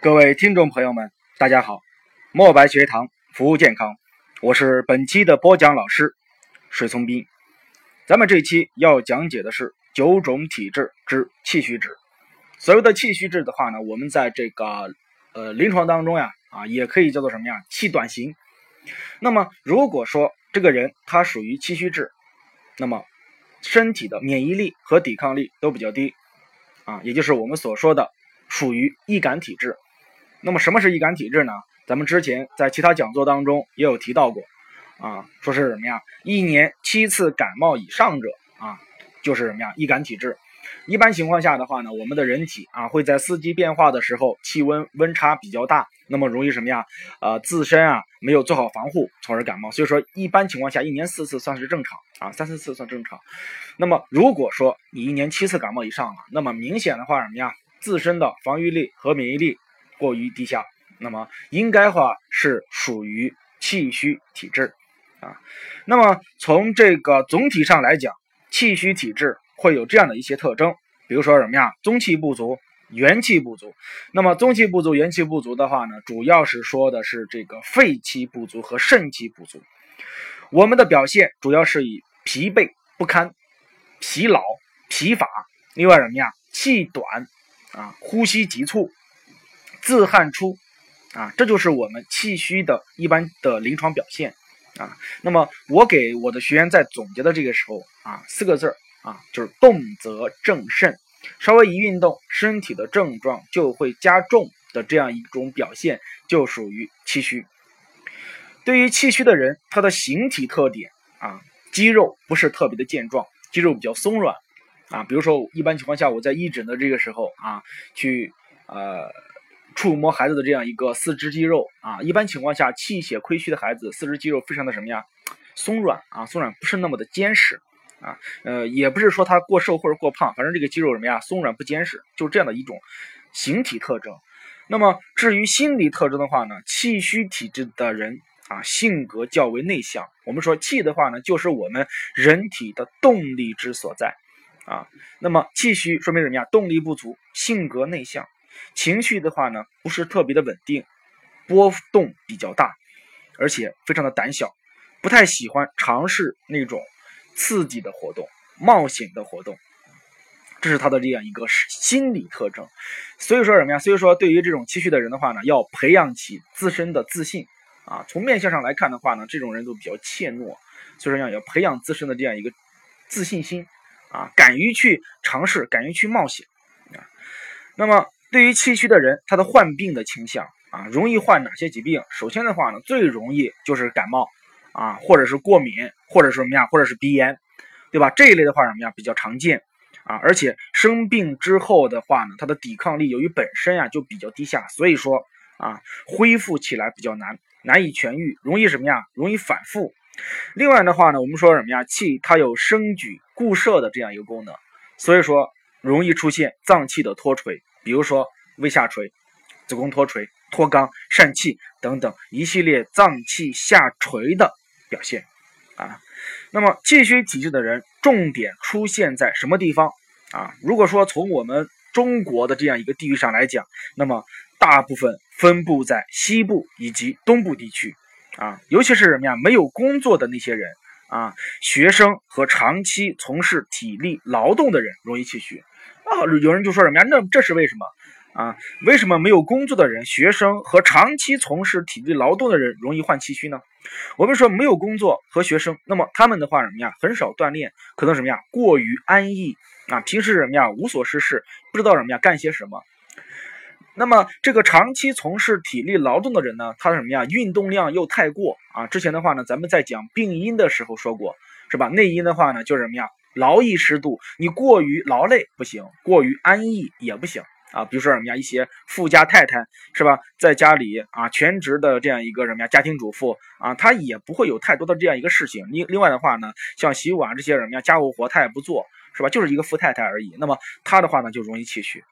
各位听众朋友们，大家好！墨白学堂服务健康，我是本期的播讲老师水从斌。咱们这期要讲解的是九种体质之气虚质。所谓的气虚质的话呢，我们在这个呃临床当中呀，啊也可以叫做什么呀？气短型。那么如果说这个人他属于气虚质，那么身体的免疫力和抵抗力都比较低啊，也就是我们所说的属于易感体质。那么什么是易感体质呢？咱们之前在其他讲座当中也有提到过，啊，说是什么呀？一年七次感冒以上者啊，就是什么呀？易感体质。一般情况下的话呢，我们的人体啊会在四季变化的时候气温温差比较大，那么容易什么呀？呃，自身啊没有做好防护，从而感冒。所以说一般情况下一年四次算是正常啊，三四次算正常。那么如果说你一年七次感冒以上了，那么明显的话什么呀？自身的防御力和免疫力。过于低下，那么应该话是属于气虚体质啊。那么从这个总体上来讲，气虚体质会有这样的一些特征，比如说什么呀？中气不足，元气不足。那么中气不足、元气不足的话呢，主要是说的是这个肺气不足和肾气不足。我们的表现主要是以疲惫不堪、疲劳、疲乏，另外什么呀？气短啊，呼吸急促。自汗出，啊，这就是我们气虚的一般的临床表现，啊，那么我给我的学员在总结的这个时候，啊，四个字儿，啊，就是动则正肾，稍微一运动，身体的症状就会加重的这样一种表现，就属于气虚。对于气虚的人，他的形体特点，啊，肌肉不是特别的健壮，肌肉比较松软，啊，比如说一般情况下我在义诊的这个时候，啊，去，呃。触摸孩子的这样一个四肢肌肉啊，一般情况下气血亏虚的孩子，四肢肌肉非常的什么呀，松软啊，松软不是那么的坚实啊，呃，也不是说他过瘦或者过胖，反正这个肌肉什么呀，松软不坚实，就这样的一种形体特征。那么至于心理特征的话呢，气虚体质的人啊，性格较为内向。我们说气的话呢，就是我们人体的动力之所在啊。那么气虚说明什么呀？动力不足，性格内向。情绪的话呢，不是特别的稳定，波动比较大，而且非常的胆小，不太喜欢尝试那种刺激的活动、冒险的活动，这是他的这样一个心理特征。所以说什么呀？所以说对于这种情绪的人的话呢，要培养起自身的自信啊。从面相上来看的话呢，这种人都比较怯懦，所以说要要培养自身的这样一个自信心啊，敢于去尝试，敢于去冒险啊。那么。对于气虚的人，他的患病的倾向啊，容易患哪些疾病？首先的话呢，最容易就是感冒啊，或者是过敏，或者是什么呀，或者是鼻炎，对吧？这一类的话什么呀，比较常见啊。而且生病之后的话呢，他的抵抗力由于本身呀就比较低下，所以说啊，恢复起来比较难，难以痊愈，容易什么呀？容易反复。另外的话呢，我们说什么呀？气它有生举固摄的这样一个功能，所以说容易出现脏器的脱垂。比如说胃下垂、子宫脱垂、脱肛、疝气等等一系列脏器下垂的表现啊。那么气虚体质的人，重点出现在什么地方啊？如果说从我们中国的这样一个地域上来讲，那么大部分分布在西部以及东部地区啊，尤其是什么呀？没有工作的那些人啊，学生和长期从事体力劳动的人容易气虚。啊，有人就说什么呀？那这是为什么啊？为什么没有工作的人、学生和长期从事体力劳动的人容易患气虚呢？我们说没有工作和学生，那么他们的话什么呀？很少锻炼，可能什么呀？过于安逸啊，平时什么呀？无所事事，不知道什么呀？干些什么？那么这个长期从事体力劳动的人呢？他什么呀？运动量又太过啊？之前的话呢，咱们在讲病因的时候说过，是吧？内因的话呢，就是什么呀？劳逸适度，你过于劳累不行，过于安逸也不行啊。比如说什么呀，一些富家太太是吧，在家里啊全职的这样一个什么呀家庭主妇啊，她也不会有太多的这样一个事情。另另外的话呢，像洗碗这些什么呀家务活她也不做，是吧？就是一个富太太而已。那么她的话呢就容易气虚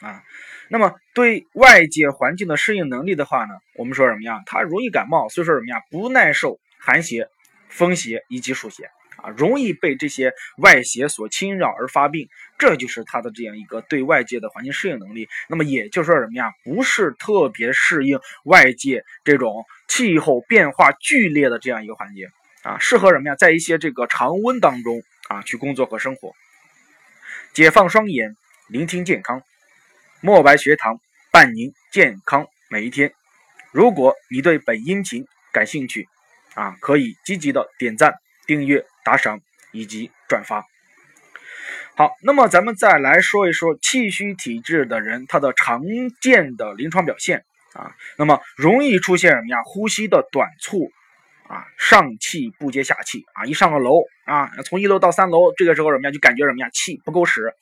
啊。那么对外界环境的适应能力的话呢，我们说什么呀？她容易感冒，所以说什么呀不耐受寒邪、风邪以及暑邪。啊，容易被这些外邪所侵扰而发病，这就是他的这样一个对外界的环境适应能力。那么也就是说什么呀？不是特别适应外界这种气候变化剧烈的这样一个环境啊，适合什么呀？在一些这个常温当中啊去工作和生活。解放双眼，聆听健康，墨白学堂伴您健康每一天。如果你对本音频感兴趣啊，可以积极的点赞、订阅。打赏以及转发。好，那么咱们再来说一说气虚体质的人他的常见的临床表现啊。那么容易出现什么呀？呼吸的短促啊，上气不接下气啊。一上个楼啊，从一楼到三楼，这个时候什么呀？就感觉什么呀？气不够使，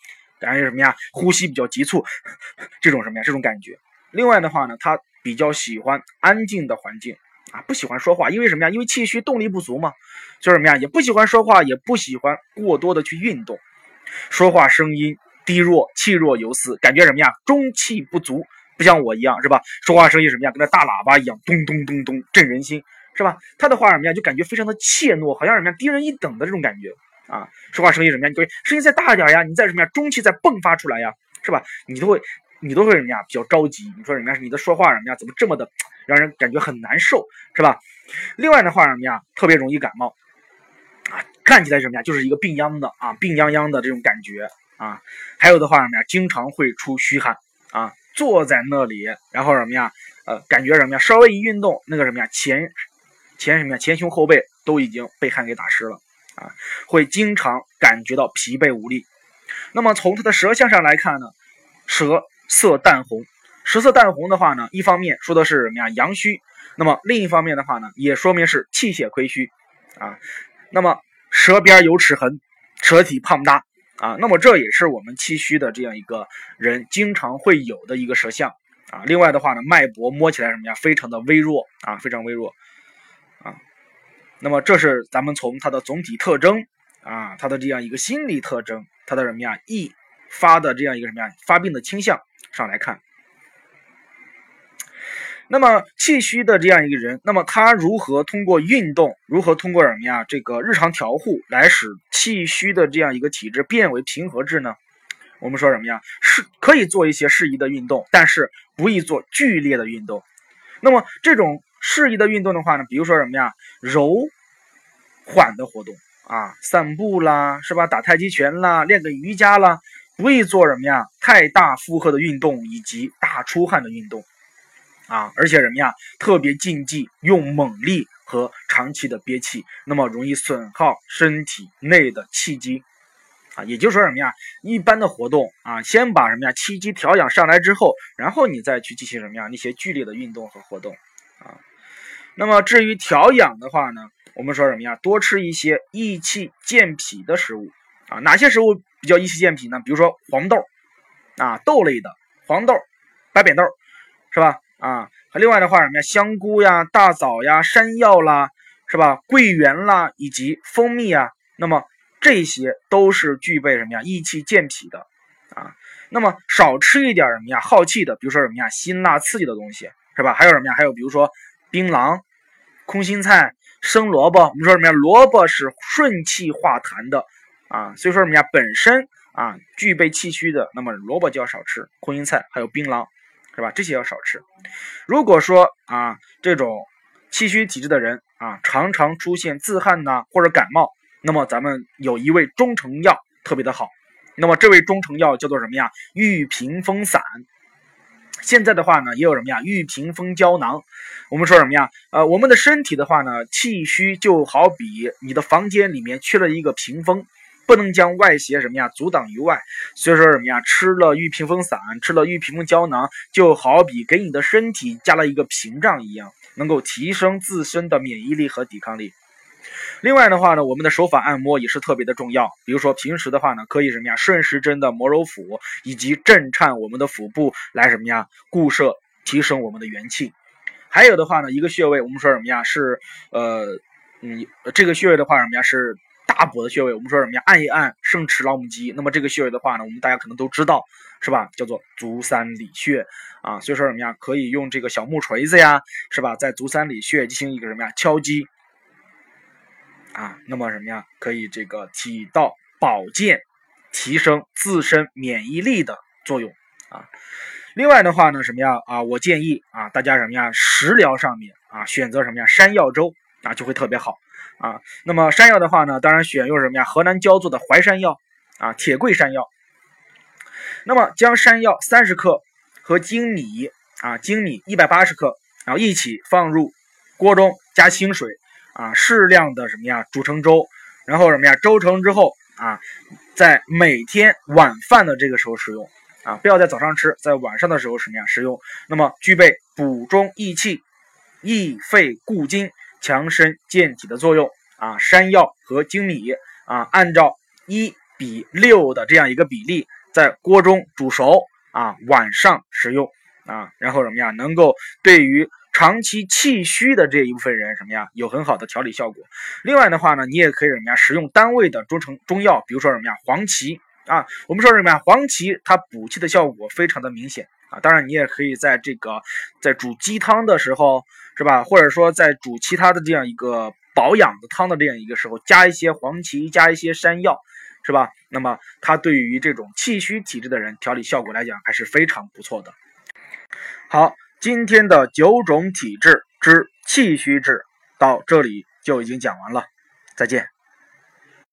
感觉什么呀？呼吸比较急促，这种什么呀？这种感觉。另外的话呢，他比较喜欢安静的环境。啊，不喜欢说话，因为什么呀？因为气虚，动力不足嘛。就是什么呀？也不喜欢说话，也不喜欢过多的去运动，说话声音低弱，气若游丝，感觉什么呀？中气不足，不像我一样，是吧？说话声音什么呀？跟那大喇叭一样，咚咚咚咚，震人心，是吧？他的话什么呀？就感觉非常的怯懦，好像什么呀？低人一等的这种感觉啊。说话声音什么呀？你声音再大一点呀，你再什么呀？中气再迸发出来呀，是吧？你都会，你都会什么呀？比较着急。你说什么呀？你的说话什么呀？怎么这么的？让人感觉很难受，是吧？另外的话什么呀？特别容易感冒，啊，看起来什么呀？就是一个病秧的啊，病殃殃的这种感觉啊。还有的话什么呀？经常会出虚汗啊，坐在那里，然后什么呀？呃，感觉什么呀？稍微一运动，那个什么呀？前前什么呀？前胸后背都已经被汗给打湿了啊，会经常感觉到疲惫无力。那么从他的舌象上来看呢，舌色淡红。舌色淡红的话呢，一方面说的是什么呀？阳虚。那么另一方面的话呢，也说明是气血亏虚啊。那么舌边有齿痕，舌体胖大啊。那么这也是我们气虚的这样一个人经常会有的一个舌象啊。另外的话呢，脉搏摸起来什么呀？非常的微弱啊，非常微弱。那么这是咱们从它的总体特征啊，它的这样一个心理特征，它的什么呀？易发的这样一个什么呀？发病的倾向上来看。那么气虚的这样一个人，那么他如何通过运动，如何通过什么呀？这个日常调护来使气虚的这样一个体质变为平和质呢？我们说什么呀？是可以做一些适宜的运动，但是不宜做剧烈的运动。那么这种适宜的运动的话呢，比如说什么呀？柔缓的活动啊，散步啦，是吧？打太极拳啦，练个瑜伽啦，不宜做什么呀？太大负荷的运动以及大出汗的运动。啊，而且什么呀？特别禁忌用猛力和长期的憋气，那么容易损耗身体内的气机。啊，也就是说什么呀？一般的活动啊，先把什么呀气机调养上来之后，然后你再去进行什么呀那些剧烈的运动和活动。啊，那么至于调养的话呢，我们说什么呀？多吃一些益气健脾的食物。啊，哪些食物比较益气健脾呢？比如说黄豆，啊豆类的黄豆、白扁豆，是吧？啊，另外的话什么呀，香菇呀、大枣呀、山药啦，是吧？桂圆啦，以及蜂蜜啊，那么这些都是具备什么呀？益气健脾的啊。那么少吃一点什么呀？耗气的，比如说什么呀？辛辣刺激的东西，是吧？还有什么呀？还有比如说槟榔、空心菜、生萝卜。我们说什么呀？萝卜是顺气化痰的啊，所以说什么呀？本身啊具备气虚的，那么萝卜就要少吃，空心菜还有槟榔。是吧？这些要少吃。如果说啊，这种气虚体质的人啊，常常出现自汗呐或者感冒，那么咱们有一味中成药特别的好。那么这味中成药叫做什么呀？玉屏风散。现在的话呢，也有什么呀？玉屏风胶囊。我们说什么呀？呃，我们的身体的话呢，气虚就好比你的房间里面缺了一个屏风。不能将外邪什么呀阻挡于外，所以说什么呀？吃了玉屏风散，吃了玉屏风胶囊，就好比给你的身体加了一个屏障一样，能够提升自身的免疫力和抵抗力。另外的话呢，我们的手法按摩也是特别的重要。比如说平时的话呢，可以什么呀？顺时针的摩揉腹，以及震颤我们的腹部，来什么呀？固摄提升我们的元气。还有的话呢，一个穴位，我们说什么呀？是呃嗯，这个穴位的话什么呀？是。大补的穴位，我们说什么呀？按一按圣池劳母肌。那么这个穴位的话呢，我们大家可能都知道，是吧？叫做足三里穴啊。所以说什么呀？可以用这个小木锤子呀，是吧？在足三里穴进行一个什么呀？敲击。啊，那么什么呀？可以这个起到保健、提升自身免疫力的作用啊。另外的话呢，什么呀？啊，我建议啊，大家什么呀？食疗上面啊，选择什么呀？山药粥啊，就会特别好啊。那么山药的话呢，当然选用什么呀？河南焦作的淮山药啊，铁桂山药。那么将山药三十克和粳米啊，粳米一百八十克，然后一起放入锅中，加清水啊，适量的什么呀？煮成粥，然后什么呀？粥成之后啊，在每天晚饭的这个时候食用。啊，不要在早上吃，在晚上的时候什么呀食用？那么具备补中益气、益肺固精、强身健体的作用啊。山药和粳米啊，按照一比六的这样一个比例，在锅中煮熟啊，晚上食用啊，然后什么呀，能够对于长期气虚的这一部分人什么呀，有很好的调理效果。另外的话呢，你也可以什么呀，食用单位的中成中药，比如说什么呀，黄芪。啊，我们说什么呀？黄芪它补气的效果非常的明显啊。当然，你也可以在这个在煮鸡汤的时候，是吧？或者说在煮其他的这样一个保养的汤的这样一个时候，加一些黄芪，加一些山药，是吧？那么它对于这种气虚体质的人调理效果来讲还是非常不错的。好，今天的九种体质之气虚质到这里就已经讲完了，再见。